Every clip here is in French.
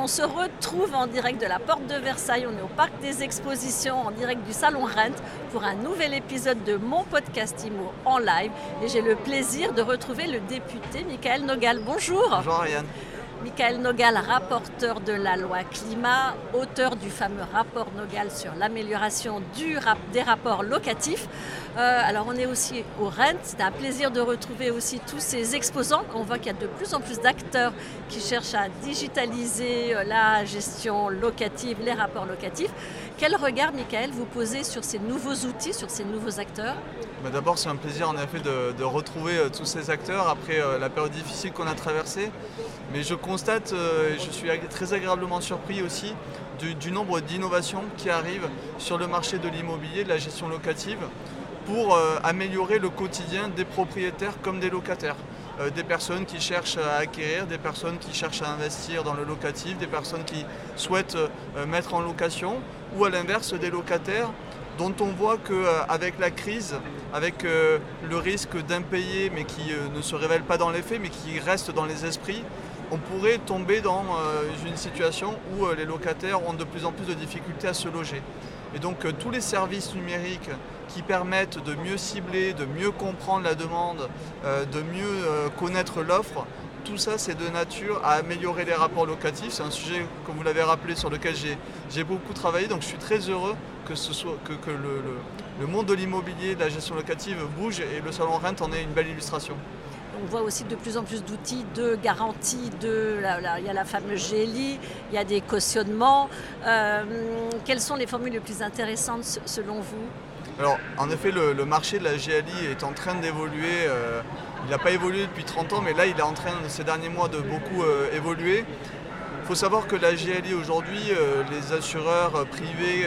on se retrouve en direct de la porte de Versailles. On est au parc des expositions, en direct du salon Rent, pour un nouvel épisode de mon podcast IMO en live. Et j'ai le plaisir de retrouver le député Michael Nogal. Bonjour. Bonjour Ariane. Michael Nogal, rapporteur de la loi climat, auteur du fameux rapport Nogal sur l'amélioration des rapports locatifs. Euh, alors on est aussi au Rent, c'est un plaisir de retrouver aussi tous ces exposants. On voit qu'il y a de plus en plus d'acteurs qui cherchent à digitaliser euh, la gestion locative, les rapports locatifs. Quel regard, Michael, vous posez sur ces nouveaux outils, sur ces nouveaux acteurs bah, D'abord, c'est un plaisir en effet de, retrouver euh, tous ces acteurs après euh, la période difficile qu'on a traversée. Mais je constate, euh, et je suis très agréablement surpris aussi, du, nombre d'innovations qui arrivent sur le marché de l'immobilier, de la gestion locative, pour améliorer le quotidien des propriétaires comme des locataires. Des personnes qui cherchent à acquérir, des personnes qui cherchent à investir dans le locatif, des personnes qui souhaitent mettre en location, ou à l'inverse des locataires dont on voit qu'avec la crise, avec euh, le risque d'impayé, mais qui euh, ne se révèle pas dans les faits, mais qui reste dans les esprits, on pourrait tomber dans euh, une situation où les locataires ont de plus en plus de difficultés à se loger. Et donc tous les services numériques qui permettent de mieux cibler, de mieux comprendre la demande, de mieux connaître l'offre, tout ça, c'est de nature à améliorer les rapports locatifs. C'est un sujet, comme vous l'avez rappelé, sur lequel j'ai beaucoup travaillé. Donc je suis très heureux que, que, le, monde de l'immobilier, de la gestion locative bouge et le salon Rent en est une belle illustration. On voit aussi de plus en plus d'outils de garantie. Il y a la fameuse GLI, il y a des cautionnements. Euh, quelles sont les formules les plus intéressantes selon vous? Alors, en effet, le, marché de la GLI est en train d'évoluer. Euh, il n'a pas évolué depuis 30 ans, mais là, il est en train, ces derniers mois, de beaucoup euh, évoluer. Il faut savoir que la GLI, aujourd'hui, euh, les assureurs privés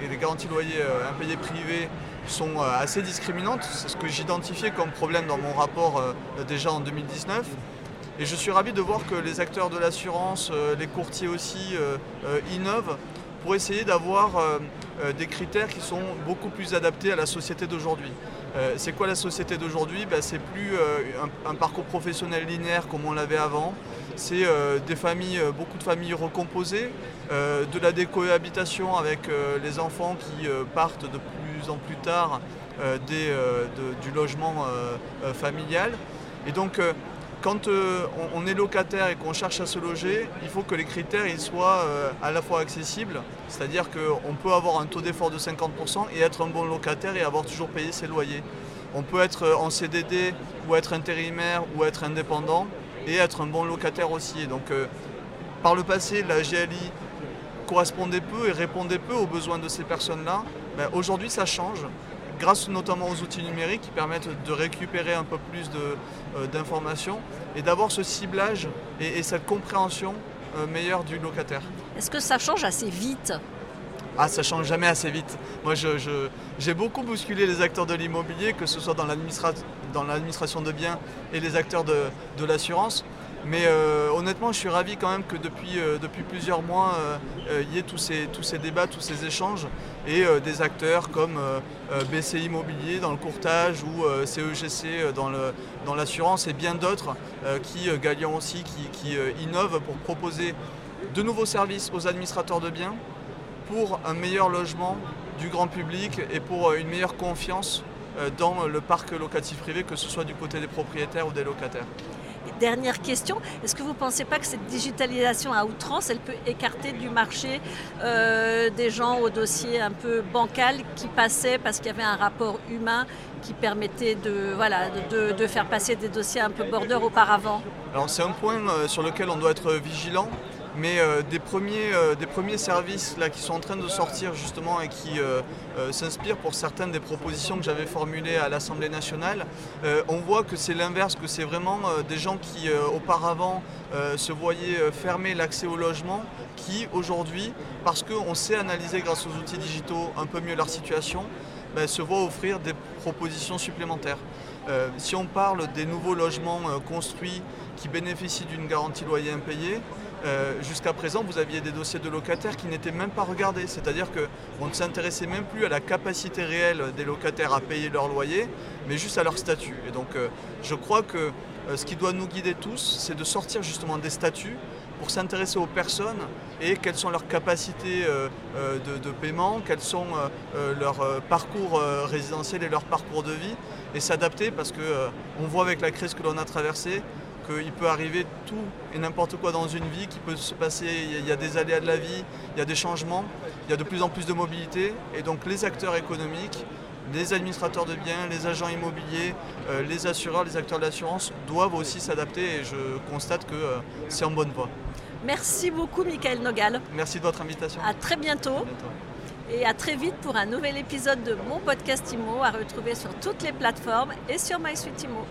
et les, garanties loyers impayés privés sont assez discriminantes. C'est ce que j'identifiais comme problème dans mon rapport déjà en 2019. Et je suis ravi de voir que les acteurs de l'assurance, les courtiers aussi, innovent pour essayer d'avoir euh, euh, des critères qui sont beaucoup plus adaptés à la société d'aujourd'hui. Euh, c'est quoi la société d'aujourd'hui? Ben, C'est plus un, parcours professionnel linéaire comme on l'avait avant. C'est des familles, beaucoup de familles recomposées, de la décohabitation avec les enfants qui partent de plus en plus tard du logement familial. Et donc quand euh, on, est locataire et qu'on cherche à se loger, il faut que les critères soient euh, à la fois accessibles, c'est-à-dire qu'on peut avoir un taux d'effort de 50% et être un bon locataire et avoir toujours payé ses loyers. On peut être euh, en CDD ou être intérimaire ou être indépendant et être un bon locataire aussi. donc par le passé, la GLI correspondait peu et répondait peu aux besoins de ces personnes-là. Ben, aujourd'hui, ça change grâce notamment aux outils numériques qui permettent de récupérer un peu plus euh, d'informations et d'avoir ce ciblage et, cette compréhension euh, meilleure du locataire. Est-ce que ça change assez vite? Ah, ça change jamais assez vite. Moi, j'ai beaucoup bousculé les acteurs de l'immobilier, que ce soit dans l'administration de biens et les acteurs de l'assurance. Mais euh, honnêtement, je suis ravi quand même que depuis, euh, plusieurs mois, euh, il y ait tous ces, débats, tous ces échanges et des acteurs comme BCI Immobilier dans le courtage ou CEGC dans l'assurance et bien d'autres qui, Galion aussi, qui innovent pour proposer de nouveaux services aux administrateurs de biens pour un meilleur logement du grand public et pour une meilleure confiance dans le parc locatif privé, que ce soit du côté des propriétaires ou des locataires. Dernière question, est-ce que vous ne pensez pas que cette digitalisation à outrance, elle peut écarter du marché euh, des gens au dossier un peu bancal qui passaient parce qu'il y avait un rapport humain qui permettait de, faire passer des dossiers un peu border auparavant? Alors c'est un point euh, sur lequel on doit être vigilant mais euh, des, premiers, euh, des premiers services là, qui sont en train de sortir justement et qui euh, s'inspirent pour certaines des propositions que j'avais formulées à l'Assemblée nationale, on voit que c'est l'inverse, que c'est vraiment des gens qui auparavant se voyaient fermer l'accès au logement, qui aujourd'hui, parce qu'on sait analyser grâce aux outils digitaux un peu mieux leur situation, ben, se voient offrir des propositions supplémentaires. si on parle des nouveaux logements construits qui bénéficient d'une garantie loyer impayé, euh, jusqu'à présent, vous aviez des dossiers de locataires qui n'étaient même pas regardés. C'est-à-dire qu'on ne s'intéressait même plus à la capacité réelle des locataires à payer leur loyer, mais juste à leur statut. Et donc, euh, je crois que euh, ce qui doit nous guider tous, c'est de sortir justement des statuts pour s'intéresser aux personnes et quelles sont leurs capacités de, paiement, quels sont leurs parcours résidentiels et leur parcours de vie et s'adapter parce qu'on voit avec la crise que l'on a traversée qu'il peut arriver tout et n'importe quoi dans une vie, qui peut se passer, il y a des aléas de la vie, il y a des changements, il y a de plus en plus de mobilité, et donc les acteurs économiques, les administrateurs de biens, les agents immobiliers, euh, les assureurs, les acteurs de l'assurance doivent aussi s'adapter et je constate que euh, c'est en bonne voie. Merci beaucoup Michael Nogal. Merci de votre invitation. À très bientôt. Et à très vite pour un nouvel épisode de mon podcast IMO à retrouver sur toutes les plateformes et sur MySuite IMO.